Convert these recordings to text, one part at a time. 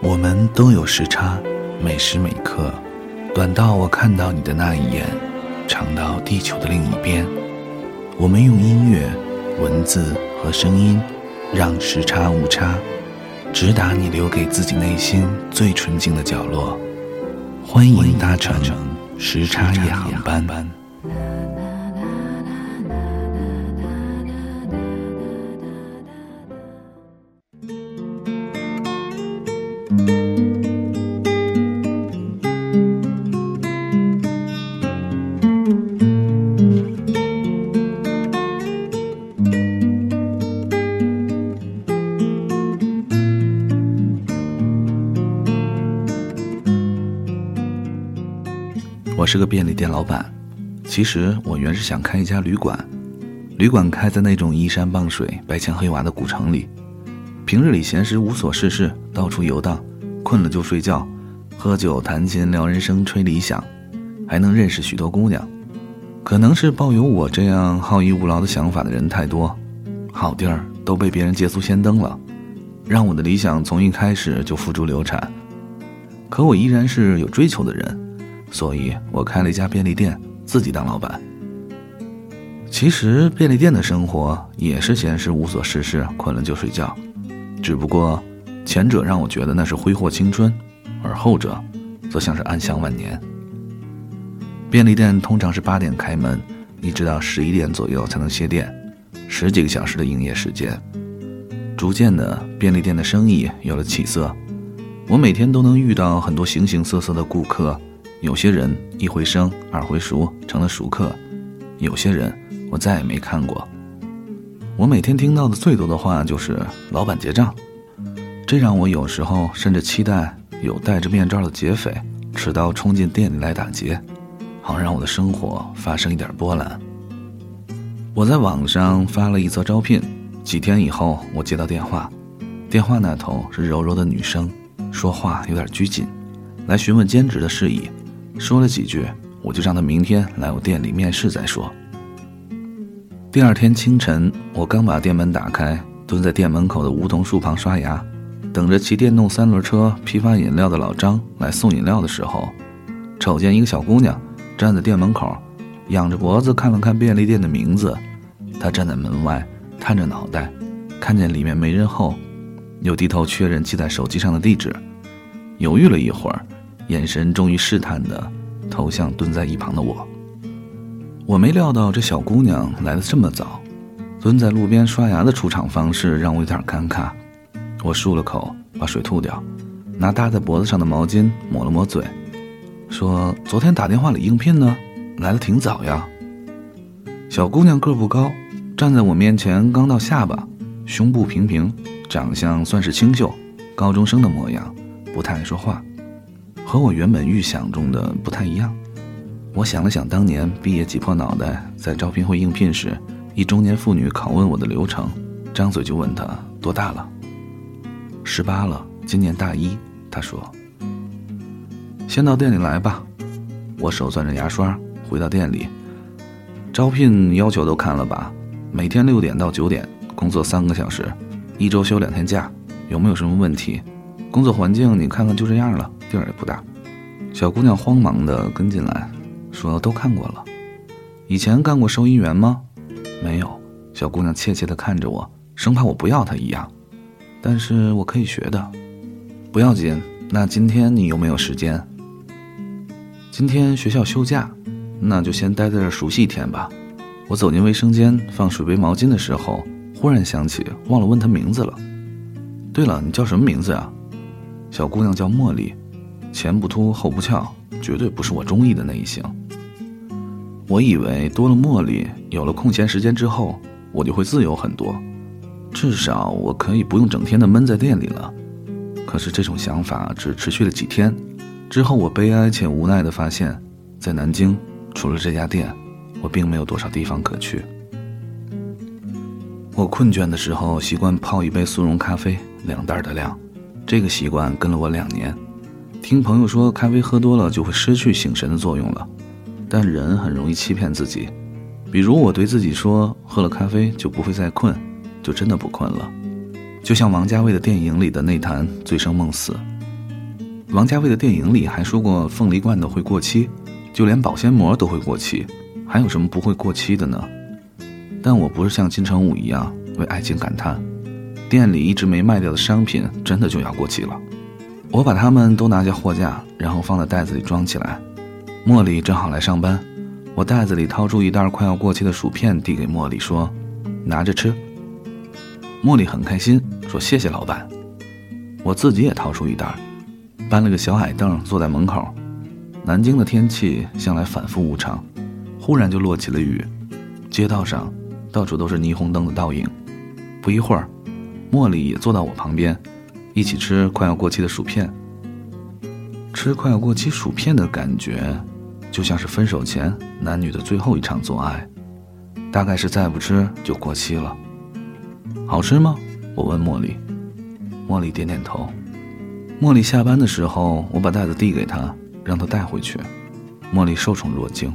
我们都有时差，每时每刻，短到我看到你的那一眼，长到地球的另一边。我们用音乐、文字和声音，让时差误差，直达你留给自己内心最纯净的角落。欢迎搭乘时差夜航班。是个便利店老板，其实我原是想开一家旅馆，旅馆开在那种依山傍水、白墙黑瓦的古城里。平日里闲时无所事事，到处游荡，困了就睡觉，喝酒弹琴聊人生吹理想，还能认识许多姑娘。可能是抱有我这样好逸恶劳的想法的人太多，好地儿都被别人捷足先登了，让我的理想从一开始就付诸流产。可我依然是有追求的人。所以我开了一家便利店，自己当老板。其实便利店的生活也是闲时无所事事，困了就睡觉。只不过前者让我觉得那是挥霍青春，而后者则像是安享晚年。便利店通常是八点开门，一直到十一点左右才能歇店，十几个小时的营业时间。逐渐的，便利店的生意有了起色，我每天都能遇到很多形形色色的顾客。有些人一回生二回熟，成了熟客；有些人我再也没看过。我每天听到的最多的话就是“老板结账”，这让我有时候甚至期待有戴着面罩的劫匪持刀冲进店里来打劫，好让我的生活发生一点波澜。我在网上发了一则招聘，几天以后我接到电话，电话那头是柔柔的女声，说话有点拘谨，来询问兼职的事宜。说了几句，我就让他明天来我店里面试再说。第二天清晨，我刚把店门打开，蹲在店门口的梧桐树旁刷牙，等着骑电动三轮车批发饮料的老张来送饮料的时候，瞅见一个小姑娘站在店门口，仰着脖子看了看便利店的名字。她站在门外，探着脑袋，看见里面没人后，又低头确认记在手机上的地址，犹豫了一会儿。眼神终于试探地投向蹲在一旁的我。我没料到这小姑娘来的这么早，蹲在路边刷牙的出场方式让我有点尴尬。我漱了口，把水吐掉，拿搭在脖子上的毛巾抹了抹嘴，说：“昨天打电话里应聘呢，来的挺早呀。”小姑娘个不高，站在我面前刚到下巴，胸部平平，长相算是清秀，高中生的模样，不太爱说话。和我原本预想中的不太一样。我想了想，当年毕业挤破脑袋在招聘会应聘时，一中年妇女拷问我的流程，张嘴就问她多大了。十八了，今年大一。她说：“先到店里来吧。”我手攥着牙刷回到店里，招聘要求都看了吧？每天六点到九点工作三个小时，一周休两天假，有没有什么问题？工作环境你看看就这样了。地儿也不大，小姑娘慌忙的跟进来，说都看过了。以前干过收银员吗？没有。小姑娘怯怯的看着我，生怕我不要她一样。但是我可以学的，不要紧。那今天你有没有时间？今天学校休假，那就先待在这熟悉一天吧。我走进卫生间放水杯毛巾的时候，忽然想起忘了问她名字了。对了，你叫什么名字呀？小姑娘叫茉莉。前不凸后不翘，绝对不是我中意的那一型。我以为多了茉莉，有了空闲时间之后，我就会自由很多，至少我可以不用整天的闷在店里了。可是这种想法只持续了几天，之后我悲哀且无奈的发现，在南京除了这家店，我并没有多少地方可去。我困倦的时候习惯泡一杯速溶咖啡，两袋的量，这个习惯跟了我两年。听朋友说，咖啡喝多了就会失去醒神的作用了，但人很容易欺骗自己。比如我对自己说，喝了咖啡就不会再困，就真的不困了。就像王家卫的电影里的那坛醉生梦死，王家卫的电影里还说过凤梨罐头会过期，就连保鲜膜都会过期，还有什么不会过期的呢？但我不是像金城武一样为爱情感叹，店里一直没卖掉的商品真的就要过期了。我把它们都拿下货架，然后放在袋子里装起来。茉莉正好来上班，我袋子里掏出一袋快要过期的薯片递给茉莉，说：“拿着吃。”茉莉很开心，说：“谢谢老板。”我自己也掏出一袋，搬了个小矮凳坐在门口。南京的天气向来反复无常，忽然就落起了雨，街道上到处都是霓虹灯的倒影。不一会儿，茉莉也坐到我旁边，一起吃快要过期的薯片。吃快要过期薯片的感觉。就像是分手前男女的最后一场做爱，大概是再不吃就过期了。好吃吗？我问茉莉。茉莉点点头。茉莉下班的时候，我把袋子递给她，让她带回去。茉莉受宠若惊。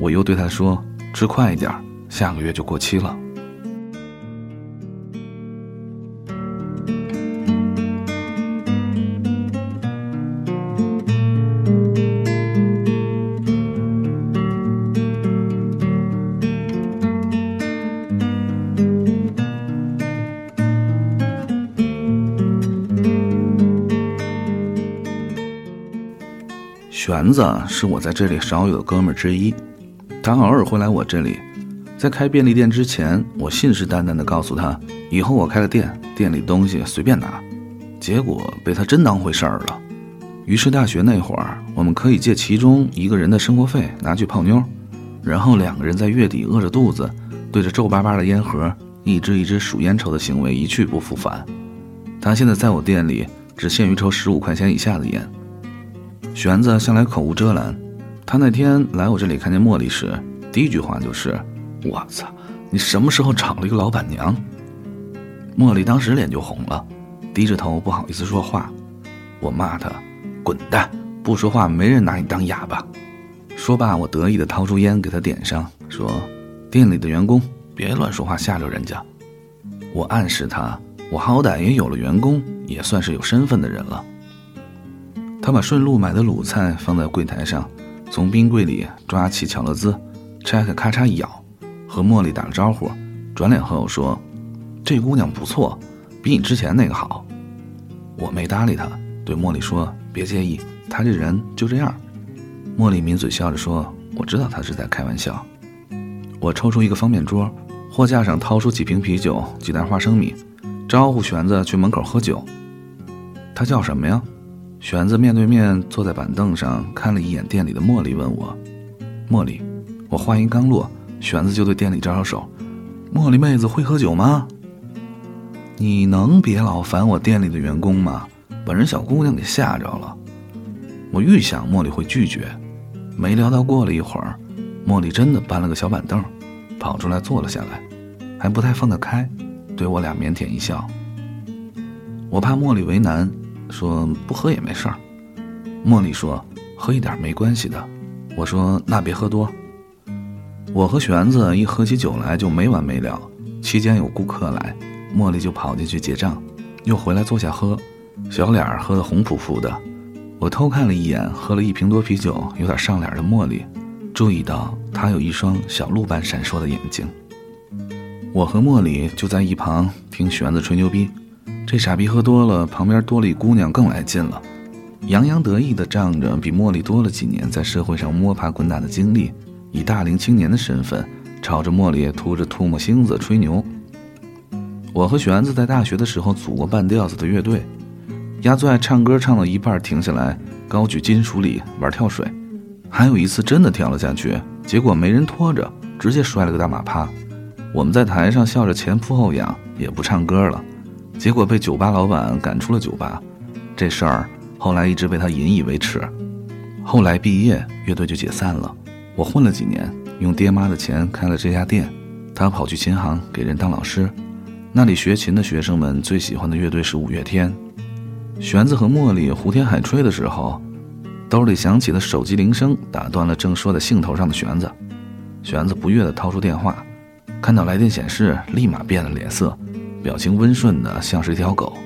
我又对她说：“吃快一点，下个月就过期了。”玄子是我在这里少有的哥们儿之一，他偶尔会来我这里。在开便利店之前，我信誓旦旦地告诉他，以后我开了店，店里东西随便拿。结果被他真当回事儿了。于是大学那会儿，我们可以借其中一个人的生活费拿去泡妞，然后两个人在月底饿着肚子，对着皱巴巴的烟盒，一支一支数烟抽的行为一去不复返。他现在在我店里只限于抽十五块钱以下的烟。玄子向来口无遮拦，他那天来我这里看见茉莉时，第一句话就是：“我操，你什么时候找了一个老板娘？”茉莉当时脸就红了，低着头不好意思说话。我骂他：“滚蛋！不说话没人拿你当哑巴。”说罢，我得意地掏出烟给他点上，说：“店里的员工别乱说话，吓着人家。”我暗示他，我好歹也有了员工，也算是有身份的人了。他把顺路买的卤菜放在柜台上，从冰柜里抓起巧乐兹，拆开咔嚓一咬，和茉莉打了招呼，转脸和我说：“这姑娘不错，比你之前那个好。”我没搭理他，对茉莉说：“别介意，他这人就这样。”茉莉抿嘴笑着说：“我知道他是在开玩笑。”我抽出一个方便桌，货架上掏出几瓶啤酒、几袋花生米，招呼玄子去门口喝酒。他叫什么呀？玄子面对面坐在板凳上，看了一眼店里的茉莉，问我：“茉莉，我话音刚落，玄子就对店里招招手。茉莉妹子会喝酒吗？你能别老烦我店里的员工吗？把人小姑娘给吓着了。我预想茉莉会拒绝，没料到过了一会儿，茉莉真的搬了个小板凳，跑出来坐了下来，还不太放得开，对我俩腼腆一笑。我怕茉莉为难。说不喝也没事儿，茉莉说喝一点没关系的。我说那别喝多。我和玄子一喝起酒来就没完没了，期间有顾客来，茉莉就跑进去结账，又回来坐下喝，小脸儿喝得红扑扑的。我偷看了一眼喝了一瓶多啤酒有点上脸的茉莉，注意到她有一双小鹿般闪烁的眼睛。我和茉莉就在一旁听玄子吹牛逼。这傻逼喝多了，旁边多了一姑娘，更来劲了，洋洋得意地仗着比茉莉多了几年在社会上摸爬滚打的经历，以大龄青年的身份，朝着茉莉吐着唾沫星子吹牛。我和玄子在大学的时候组过半吊子的乐队，丫最爱唱歌，唱到一半停下来，高举金属礼玩跳水，还有一次真的跳了下去，结果没人拖着，直接摔了个大马趴。我们在台上笑着前扑后仰，也不唱歌了。结果被酒吧老板赶出了酒吧，这事儿后来一直被他引以为耻。后来毕业，乐队就解散了。我混了几年，用爹妈的钱开了这家店。他跑去琴行给人当老师，那里学琴的学生们最喜欢的乐队是五月天。玄子和茉莉胡天海吹的时候，兜里响起的手机铃声打断了正说在兴头上的玄子。玄子不悦地掏出电话，看到来电显示，立马变了脸色。表情温顺的像是一条狗。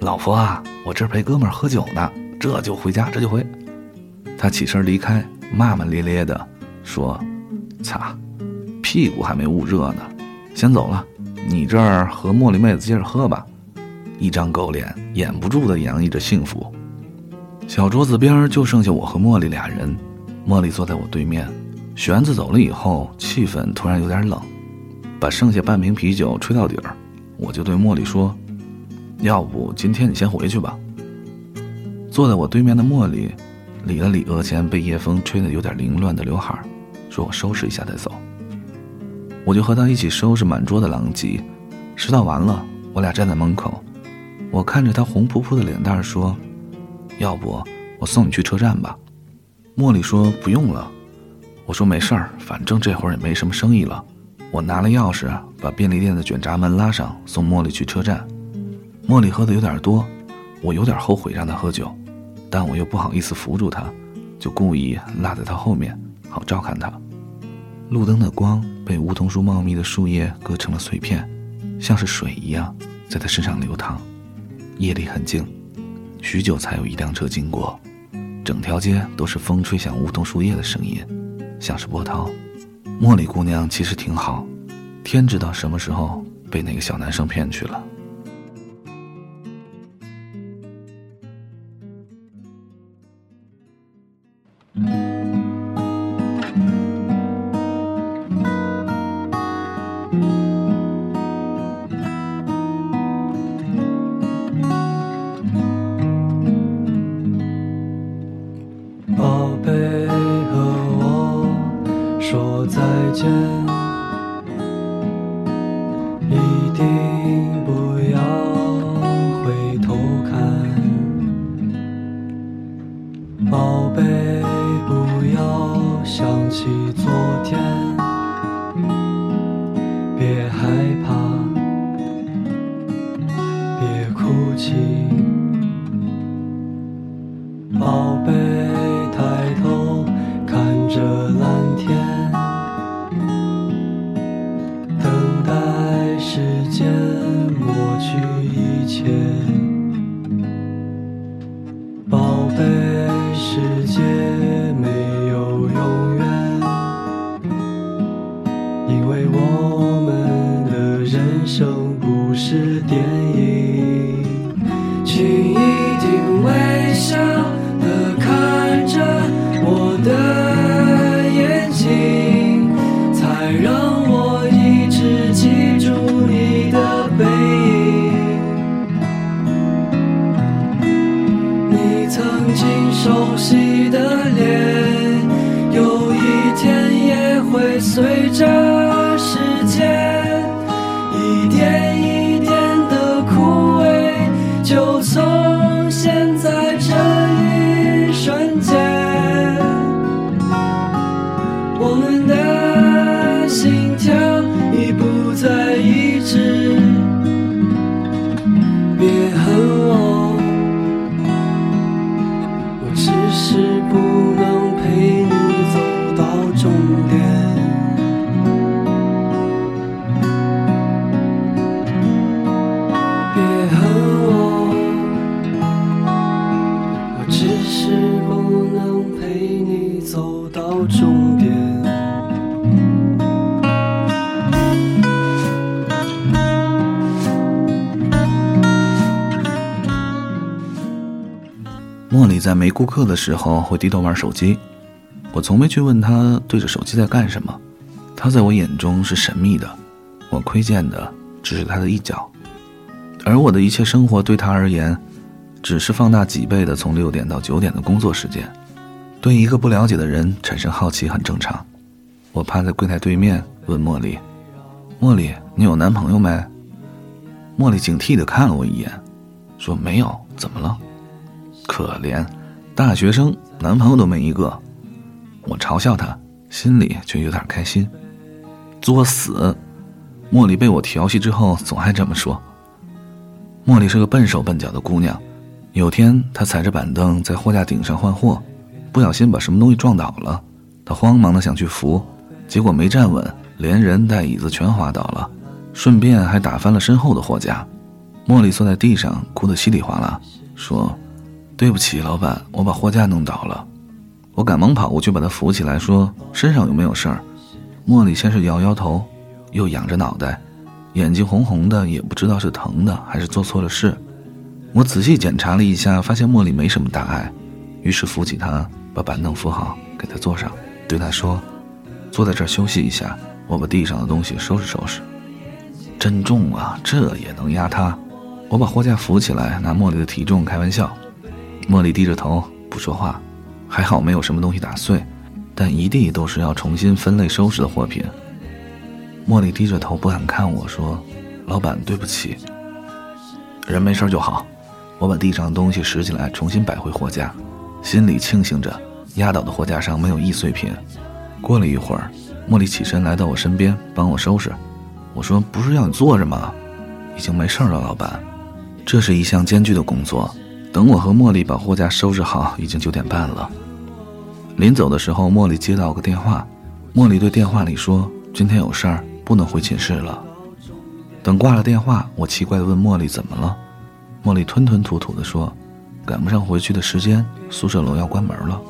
老婆啊，我这陪哥们儿喝酒呢，这就回家，这就回。他起身离开，骂骂咧咧的说：“擦，屁股还没捂热呢，先走了。你这儿和茉莉妹子接着喝吧。”一张狗脸，掩不住的洋溢着幸福。小桌子边就剩下我和茉莉俩人，茉莉坐在我对面。玄子走了以后，气氛突然有点冷，把剩下半瓶啤酒吹到底儿，我就对茉莉说：“要不今天你先回去吧。”坐在我对面的茉莉，理了理额前被夜风吹得有点凌乱的刘海说：“我收拾一下再走。”我就和她一起收拾满桌的狼藉。拾到完了，我俩站在门口，我看着她红扑扑的脸蛋说：“要不我送你去车站吧？”茉莉说：“不用了。”我说没事儿，反正这会儿也没什么生意了。我拿了钥匙，把便利店的卷闸门拉上，送茉莉去车站。茉莉喝的有点多，我有点后悔让她喝酒，但我又不好意思扶住她，就故意落在她后面，好照看她。路灯的光被梧桐树茂密的树叶割成了碎片，像是水一样在她身上流淌。夜里很静，许久才有一辆车经过，整条街都是风吹响梧桐树叶的声音。像是波涛，茉莉姑娘其实挺好，天知道什么时候被那个小男生骗去了。曾经熟悉的脸有一天也会随着在没顾客的时候会低头玩手机，我从没去问他对着手机在干什么。他在我眼中是神秘的，我窥见的只是他的一角，而我的一切生活对他而言，只是放大几倍的从六点到九点的工作时间。对一个不了解的人产生好奇很正常。我趴在柜台对面问茉莉：“茉莉，你有男朋友没？”茉莉警惕地看了我一眼，说：“没有，怎么了？”可怜，大学生男朋友都没一个。我嘲笑他，心里却有点开心。作死！茉莉被我调戏之后，总爱这么说。茉莉是个笨手笨脚的姑娘。有天，她踩着板凳在货架顶上换货，不小心把什么东西撞倒了。她慌忙的想去扶，结果没站稳，连人带椅子全滑倒了，顺便还打翻了身后的货架。茉莉坐在地上，哭得稀里哗啦，说。对不起，老板，我把货架弄倒了。我赶忙跑过去把他扶起来，说：“身上有没有事儿？”茉莉先是摇摇头，又仰着脑袋，眼睛红红的，也不知道是疼的还是做错了事。我仔细检查了一下，发现茉莉没什么大碍，于是扶起她，把板凳扶好，给她坐上，对她说：“坐在这儿休息一下，我把地上的东西收拾收拾。”真重啊，这也能压塌？我把货架扶起来，拿茉莉的体重开玩笑。茉莉低着头不说话，还好没有什么东西打碎，但一地都是要重新分类收拾的货品。茉莉低着头不敢看我说：“老板，对不起。”人没事就好。我把地上的东西拾起来，重新摆回货架，心里庆幸着压倒的货架上没有易碎品。过了一会儿，茉莉起身来到我身边，帮我收拾。我说：“不是要你坐着吗？已经没事了，老板。这是一项艰巨的工作。等我和茉莉把货架收拾好，已经九点半了。”临走的时候，茉莉接到个电话。茉莉对电话里说：“今天有事儿，不能回寝室了。”等挂了电话，我奇怪地问茉莉：“怎么了？”茉莉吞吞吐吐地说：“赶不上回去的时间，宿舍楼要关门了。”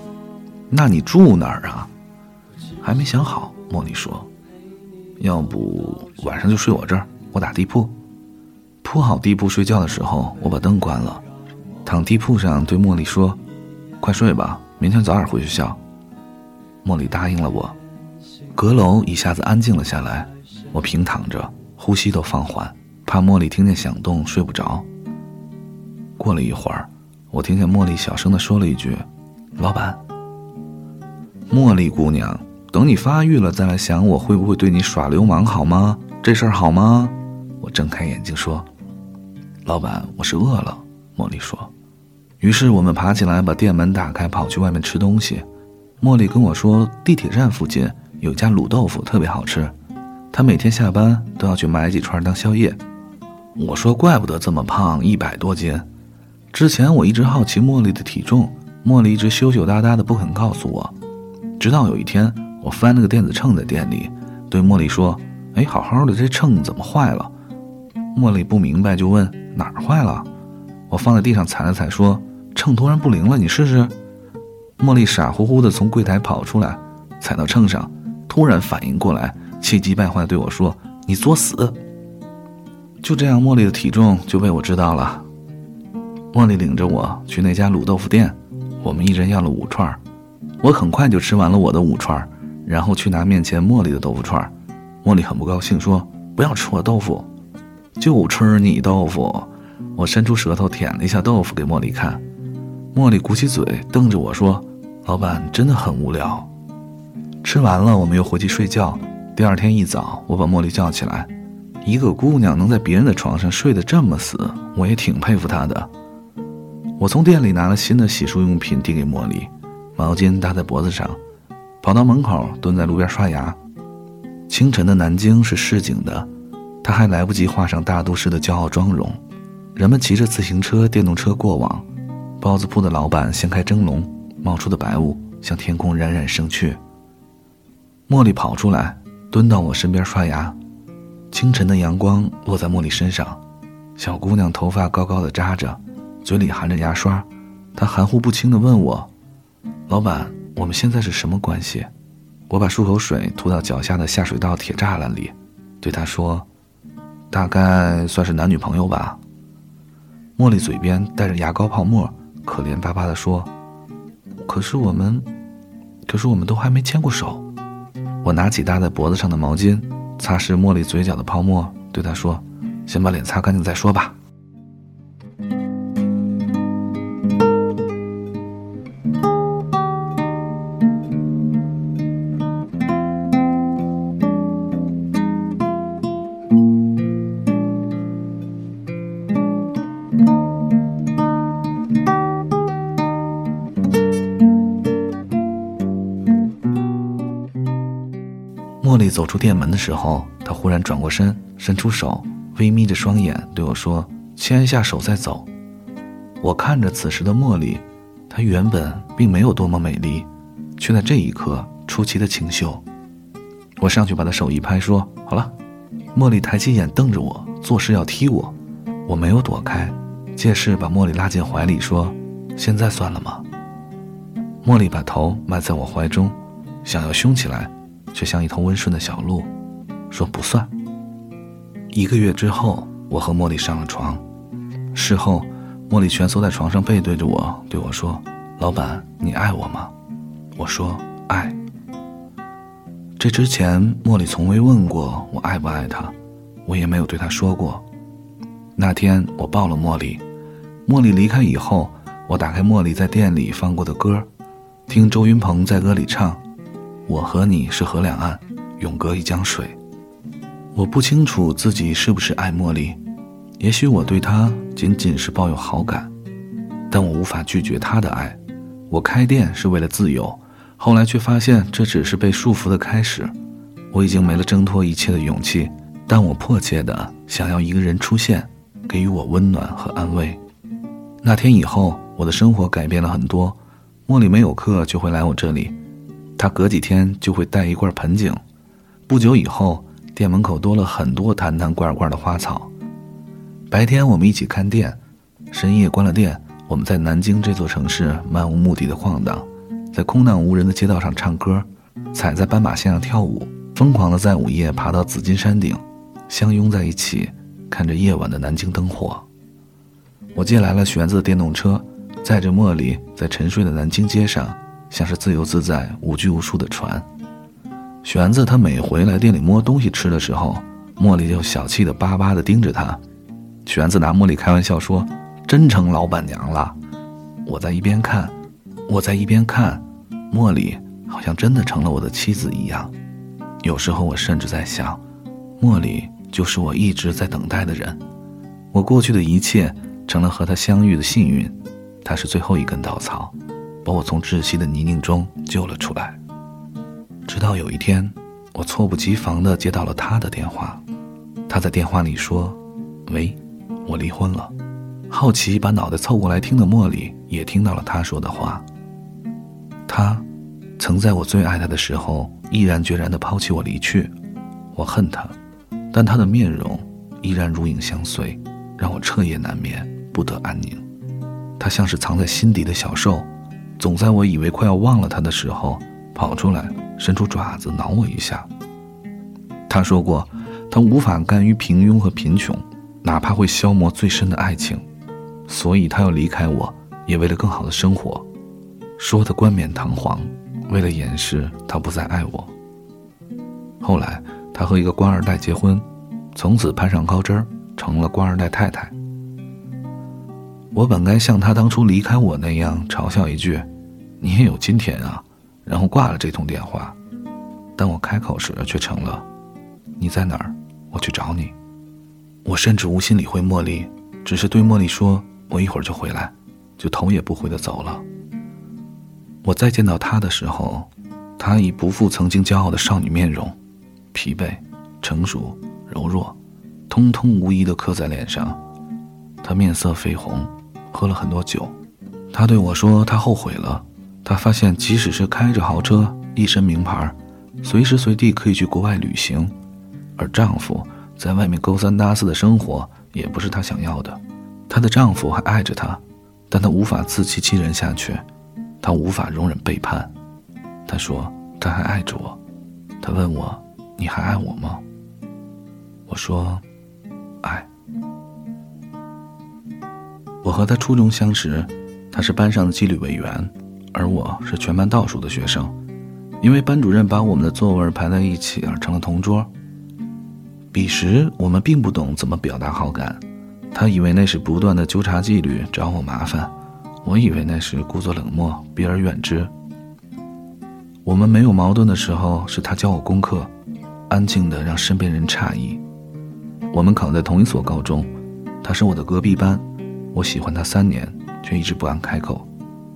那你住哪儿啊？还没想好。茉莉说：“要不晚上就睡我这儿，我打地铺。铺好地铺睡觉的时候，我把灯关了，躺地铺上对茉莉说：‘快睡吧，明天早点回学校。’”茉莉答应了我。阁楼一下子安静了下来，我平躺着，呼吸都放缓，怕茉莉听见响动睡不着。过了一会儿，我听见茉莉小声地说了一句：“老板。”茉莉姑娘，等你发育了再来想我会不会对你耍流氓好吗？这事儿好吗？我睁开眼睛说：“老板，我是饿了。”茉莉说。于是我们爬起来把店门打开，跑去外面吃东西。茉莉跟我说，地铁站附近有家卤豆腐特别好吃，她每天下班都要去买几串当宵夜。我说：“怪不得这么胖，一百多斤。”之前我一直好奇茉莉的体重，茉莉一直羞羞答答的不肯告诉我。直到有一天，我翻了个电子秤在店里，对茉莉说：“哎，好好的这秤怎么坏了？”茉莉不明白，就问哪儿坏了。我放在地上踩了踩，说：“秤突然不灵了，你试试。”茉莉傻乎乎的从柜台跑出来，踩到秤上，突然反应过来，气急败坏对我说：“你作死！”就这样，茉莉的体重就被我知道了。茉莉领着我去那家卤豆腐店，我们一人要了五串我很快就吃完了我的五串然后去拿面前茉莉的豆腐串茉莉很不高兴，说：“不要吃我豆腐，就吃你豆腐。”我伸出舌头舔了一下豆腐给茉莉看，茉莉鼓起嘴瞪着我说：“老板真的很无聊。”吃完了，我们又回去睡觉。第二天一早，我把茉莉叫起来，一个姑娘能在别人的床上睡得这么死，我也挺佩服她的。我从店里拿了新的洗漱用品递给茉莉，毛巾搭在脖子上，跑到门口蹲在路边刷牙。清晨的南京是市井的，她还来不及画上大都市的骄傲妆容。人们骑着自行车、电动车过往，包子铺的老板掀开蒸笼，冒出的白雾向天空冉冉升去。茉莉跑出来，蹲到我身边刷牙。清晨的阳光落在茉莉身上，小姑娘头发高高的扎着。嘴里含着牙刷，她含糊不清地问我：“老板，我们现在是什么关系？”我把漱口水涂到脚下的下水道铁栅栏里，对她说：“大概算是男女朋友吧。”茉莉嘴边带着牙膏泡沫，可怜巴巴地说：“可是我们，可是我们都还没牵过手。”我拿起搭在脖子上的毛巾，擦拭茉莉嘴角的泡沫，对她说：“先把脸擦干净再说吧。”茉莉走出店门的时候，她忽然转过身，伸出手，微眯着双眼对我说：“牵一下手再走。”我看着此时的茉莉，她原本并没有多么美丽，却在这一刻出奇的清秀。我上去把她手一拍，说：“好了。”茉莉抬起眼瞪着我，作势要踢我，我没有躲开，借势把茉莉拉进怀里，说：“现在算了吗？茉莉把头埋在我怀中，想要凶起来，却像一头温顺的小鹿，说不算。一个月之后，我和茉莉上了床。事后，茉莉蜷缩在床上，背对着我，对我说：“老板，你爱我吗？”我说：“爱。”这之前，茉莉从未问过我爱不爱她，我也没有对她说过。那天，我抱了茉莉。茉莉离开以后，我打开茉莉在店里放过的歌，听周云鹏在歌里唱：“我和你是河两岸，永隔一江水。”我不清楚自己是不是爱茉莉。也许我对她仅仅是抱有好感，但我无法拒绝她的爱。我开店是为了自由，后来却发现这只是被束缚的开始。我已经没了挣脱一切的勇气，但我迫切的想要一个人出现，给予我温暖和安慰。那天以后，我的生活改变了很多。茉莉没有课就会来我这里，他隔几天就会带一罐盆景。不久以后，店门口多了很多坛坛罐罐的花草。白天我们一起看店，深夜关了店，我们在南京这座城市漫无目的的晃荡，在空荡无人的街道上唱歌，踩在斑马线上跳舞，疯狂的在午夜爬到紫金山顶，相拥在一起，看着夜晚的南京灯火。我借来了玄子的电动车，载着茉莉在沉睡的南京街上，像是自由自在、无拘无束的船。玄子他每回来店里摸东西吃的时候，茉莉就小气的巴巴的盯着他。玄子拿茉莉开玩笑说：“真成老板娘了。”我在一边看，我在一边看，茉莉好像真的成了我的妻子一样。有时候我甚至在想，茉莉就是我一直在等待的人。我过去的一切成了和她相遇的幸运，她是最后一根稻草，把我从窒息的泥泞中救了出来。直到有一天，我猝不及防地接到了他的电话，他在电话里说：“喂。”我离婚了，好奇把脑袋凑过来听的茉莉也听到了他说的话。他，曾在我最爱他的时候毅然决然地抛弃我离去，我恨他，但他的面容依然如影相随，让我彻夜难眠，不得安宁。他像是藏在心底的小兽，总在我以为快要忘了他的时候跑出来，伸出爪子挠我一下。他说过，他无法甘于平庸和贫穷。哪怕会消磨最深的爱情，所以他要离开我，也为了更好的生活。说的冠冕堂皇，为了掩饰他不再爱我。后来，他和一个官二代结婚，从此攀上高枝儿，成了官二代太太。我本该像他当初离开我那样嘲笑一句：“你也有今天啊！”然后挂了这通电话，但我开口时却成了：“你在哪儿？我去找你。”我甚至无心理会茉莉，只是对茉莉说：“我一会儿就回来。”就头也不回的走了。我再见到她的时候，她已不复曾经骄傲的少女面容，疲惫、成熟、柔弱，通通无一的刻在脸上。她面色绯红，喝了很多酒。她对我说：“她后悔了。她发现，即使是开着豪车、一身名牌，随时随地可以去国外旅行，而丈夫……”在外面勾三搭四的生活也不是她想要的，她的丈夫还爱着她，但她无法自欺欺人下去，她无法容忍背叛。她说她还爱着我，她问我你还爱我吗？我说爱。我和她初中相识，她是班上的纪律委员，而我是全班倒数的学生，因为班主任把我们的座位排在一起而成了同桌。彼时我们并不懂怎么表达好感，他以为那是不断的纠察纪律找我麻烦，我以为那是故作冷漠避而远之。我们没有矛盾的时候，是他教我功课，安静的让身边人诧异。我们考在同一所高中，他是我的隔壁班，我喜欢他三年，却一直不敢开口。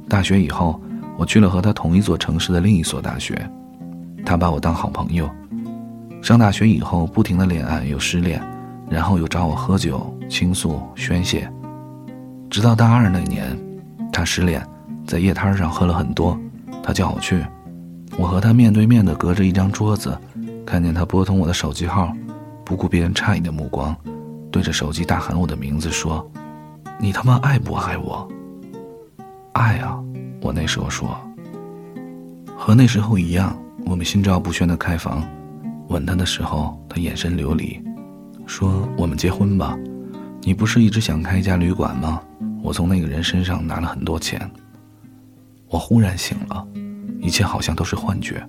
大学以后，我去了和他同一座城市的另一所大学，他把我当好朋友。上大学以后，不停的恋爱又失恋，然后又找我喝酒倾诉宣泄，直到大二那年，他失恋，在夜摊上喝了很多，他叫我去，我和他面对面的隔着一张桌子，看见他拨通我的手机号，不顾别人诧异的目光，对着手机大喊我的名字说：“你他妈爱不爱我？爱啊！我那时候说，和那时候一样，我们心照不宣的开房。吻他的时候，他眼神流离，说：“我们结婚吧。”你不是一直想开一家旅馆吗？我从那个人身上拿了很多钱。我忽然醒了，一切好像都是幻觉，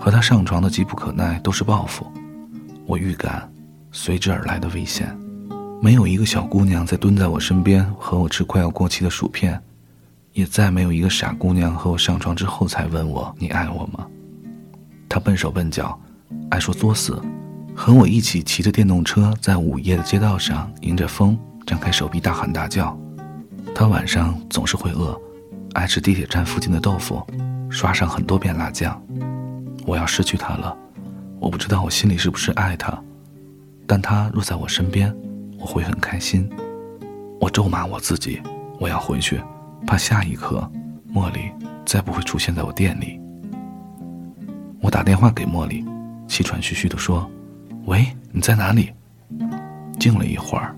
和他上床的急不可耐都是报复。我预感随之而来的危险。没有一个小姑娘在蹲在我身边和我吃快要过期的薯片，也再没有一个傻姑娘和我上床之后才问我你爱我吗？她笨手笨脚，爱说作死，和我一起骑着电动车在午夜的街道上迎着风张开手臂大喊大叫。她晚上总是会饿，爱吃地铁站附近的豆腐，刷上很多遍辣酱。我要失去她了，我不知道我心里是不是爱她，但她若在我身边。我会很开心，我咒骂我自己，我要回去，怕下一刻茉莉再不会出现在我店里。我打电话给茉莉，气喘吁吁地说：“喂，你在哪里？”静了一会儿，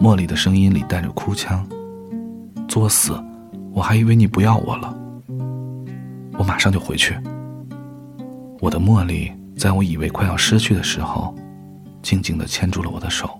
茉莉的声音里带着哭腔：“作死，我还以为你不要我了。”我马上就回去。我的茉莉在我以为快要失去的时候，静静地牵住了我的手。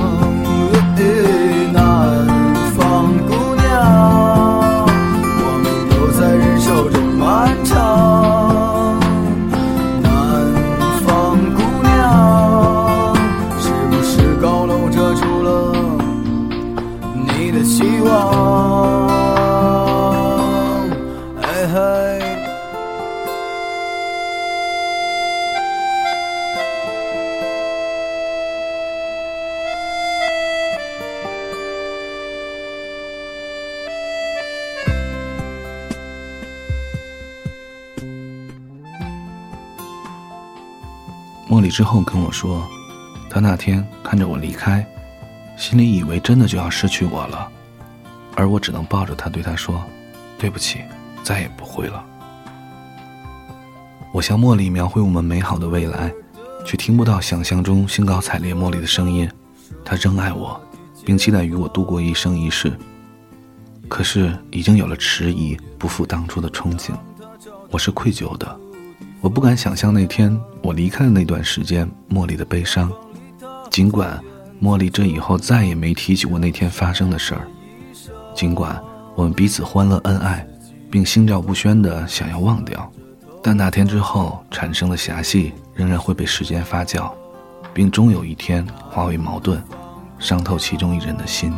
茉莉之后跟我说，她那天看着我离开，心里以为真的就要失去我了，而我只能抱着她对她说：“对不起，再也不会了。”我向茉莉描绘我们美好的未来，却听不到想象中兴高采烈茉莉的声音。她仍爱我，并期待与我度过一生一世。可是已经有了迟疑，不复当初的憧憬。我是愧疚的，我不敢想象那天我离开的那段时间，茉莉的悲伤。尽管茉莉这以后再也没提起过那天发生的事儿，尽管我们彼此欢乐恩爱，并心照不宣的想要忘掉。但那天之后产生的遐隙仍然会被时间发酵，并终有一天化为矛盾，伤透其中一人的心。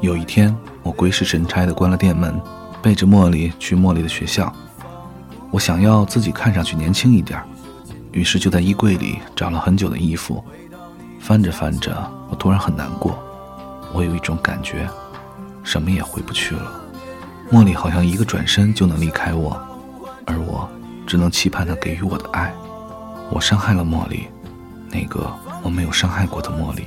有一天，我鬼使神差地关了店门，背着茉莉去茉莉的学校。我想要自己看上去年轻一点，于是就在衣柜里找了很久的衣服，翻着翻着，我突然很难过。我有一种感觉，什么也回不去了。茉莉好像一个转身就能离开我。而我只能期盼他给予我的爱。我伤害了茉莉，那个我没有伤害过的茉莉。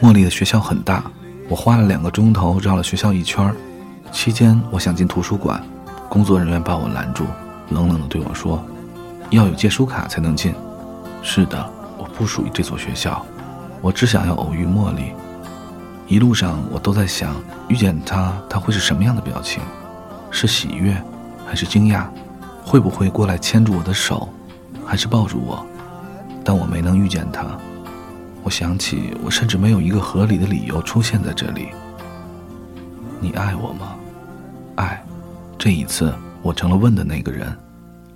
茉莉的学校很大，我花了两个钟头绕了学校一圈。期间，我想进图书馆，工作人员把我拦住，冷冷地对我说：“要有借书卡才能进。”是的，我不属于这所学校，我只想要偶遇茉莉。一路上，我都在想，遇见她，她会是什么样的表情？是喜悦？还是惊讶，会不会过来牵住我的手，还是抱住我？但我没能遇见她。我想起，我甚至没有一个合理的理由出现在这里。你爱我吗？这一次，我成了问的那个人。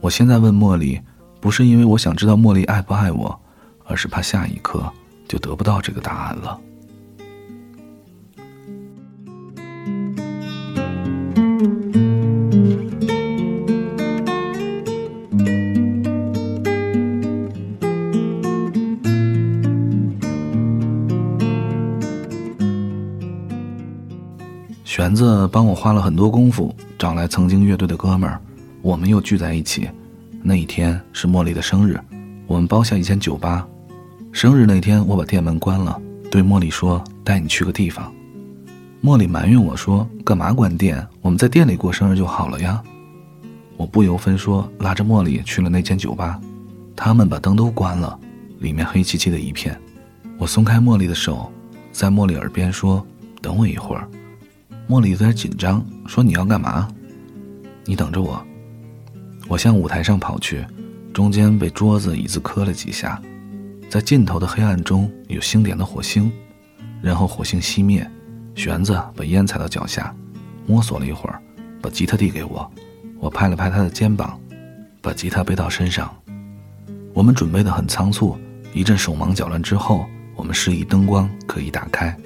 我现在问茉莉，不是因为我想知道茉莉爱不爱我，而是怕下一刻就得不到这个答案了。玄子帮我花了很多功夫，找来曾经乐队的哥们儿，我们又聚在一起。那一天是茉莉的生日，我们包下一间酒吧。生日那天，我把店门关了，对茉莉说：“带你去个地方。”茉莉埋怨我说：“干嘛关店？我们在店里过生日就好了呀。”我不由分说，拉着茉莉去了那间酒吧。他们把灯都关了，里面黑漆漆的一片。我松开茉莉的手，在茉莉耳边说：“等我一会儿。”茉莉有点紧张，说：“你要干嘛？你等着我。”我向舞台上跑去，中间被桌子椅子磕了几下，在尽头的黑暗中有星点的火星，然后火星熄灭，玄子把烟踩到脚下，摸索了一会儿，把吉他递给我，我拍了拍他的肩膀，把吉他背到身上。我们准备的很仓促，一阵手忙脚乱之后，我们示意灯光可以打开。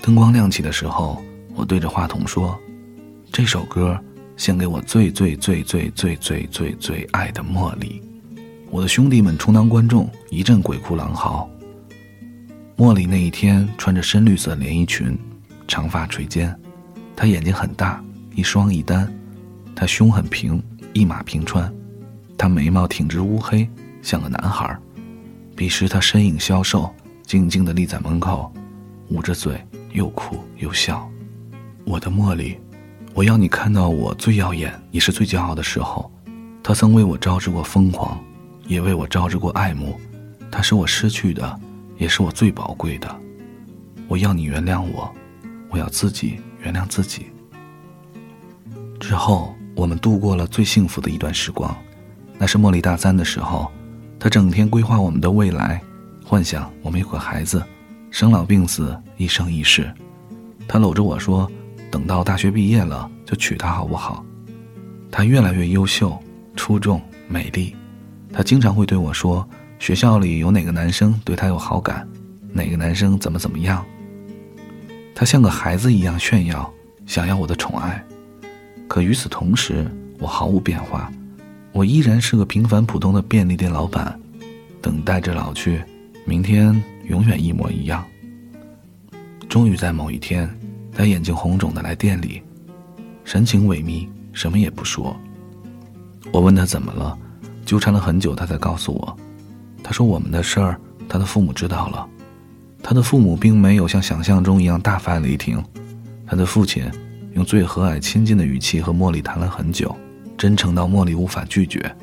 灯光亮起的时候。我对着话筒说：“这首歌献给我最最最最最最最最爱的茉莉。”我的兄弟们充当观众，一阵鬼哭狼嚎。茉莉那一天穿着深绿色连衣裙，长发垂肩，她眼睛很大，一双一单，她胸很平，一马平川，她眉毛挺直乌黑，像个男孩。彼时她身影消瘦，静静地立在门口，捂着嘴，又哭又笑。我的茉莉，我要你看到我最耀眼也是最骄傲的时候。他曾为我招致过疯狂，也为我招致过爱慕。他是我失去的，也是我最宝贵的。我要你原谅我，我要自己原谅自己。之后，我们度过了最幸福的一段时光。那是茉莉大三的时候，她整天规划我们的未来，幻想我们有个孩子，生老病死，一生一世。她搂着我说。等到大学毕业了，就娶她好不好？她越来越优秀、出众、美丽。她经常会对我说：“学校里有哪个男生对她有好感？哪个男生怎么怎么样？”她像个孩子一样炫耀，想要我的宠爱。可与此同时，我毫无变化，我依然是个平凡普通的便利店老板，等待着老去。明天永远一模一样。终于在某一天。他眼睛红肿的来店里，神情萎靡，什么也不说。我问他怎么了，纠缠了很久，他才告诉我，他说我们的事儿，他的父母知道了。他的父母并没有像想象中一样大发雷霆，他的父亲用最和蔼亲近的语气和茉莉谈了很久，真诚到茉莉无法拒绝，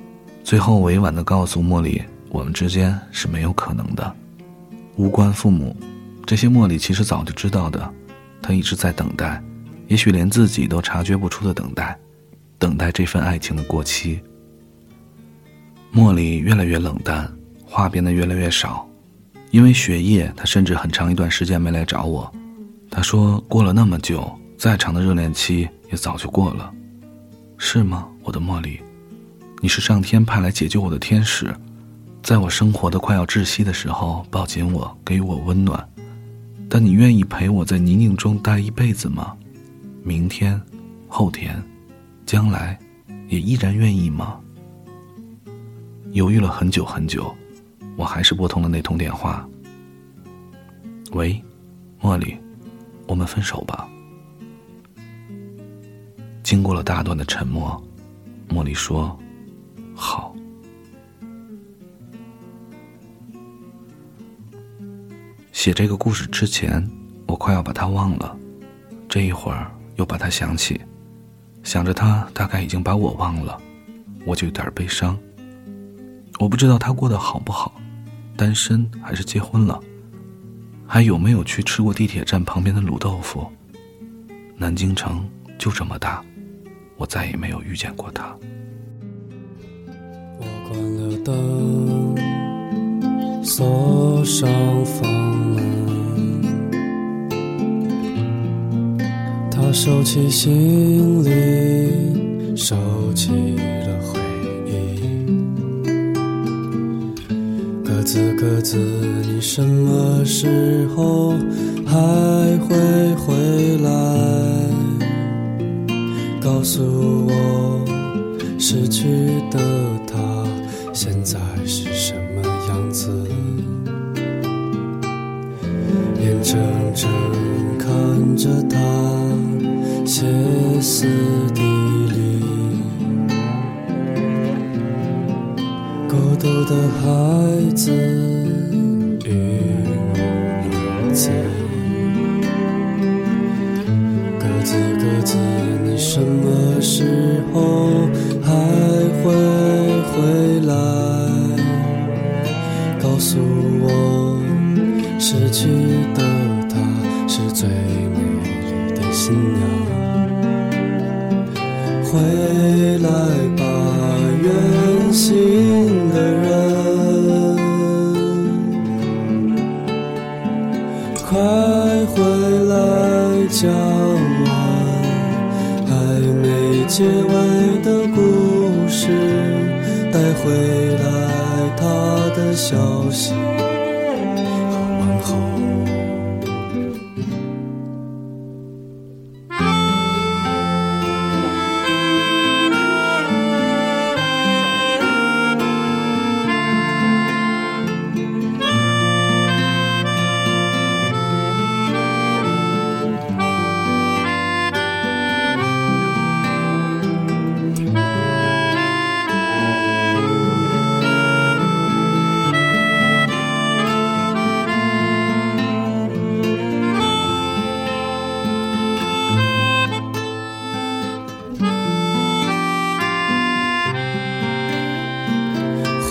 最后委婉地告诉茉莉，我们之间是没有可能的，无关父母，这些茉莉其实早就知道的，他一直在等待，也许连自己都察觉不出的等待，等待这份爱情的过期。茉莉越来越冷淡，话变得越来越少。因为学业，他甚至很长一段时间没来找我。他说：“过了那么久，再长的热恋期也早就过了，是吗，我的茉莉？你是上天派来解救我的天使，在我生活的快要窒息的时候抱紧我，给予我温暖。但你愿意陪我在泥泞中待一辈子吗？明天、后天、将来，也依然愿意吗？”犹豫了很久很久。我还是拨通了那通电话。喂，茉莉，我们分手吧。经过了大段的沉默，茉莉说：“好。”写这个故事之前，我快要把他忘了，这一会儿又把他想起，想着他大概已经把我忘了，我就有点悲伤。我不知道他过得好不好。单身还是结婚了？还有没有去吃过地铁站旁边的卤豆腐？南京城就这么大，我再也没有遇见过他。我关了灯，锁上房门，他收起行李，收起了回忆鸽子，鸽子，你什么时候还会回来？告诉我，失去的正看着他歇斯底里。孤独的孩子，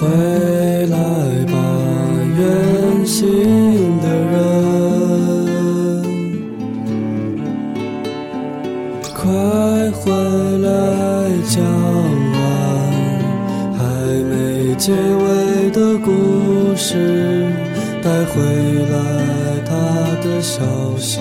回来吧，远行的人，快回来讲完还没结尾的故事，带回来他的消息。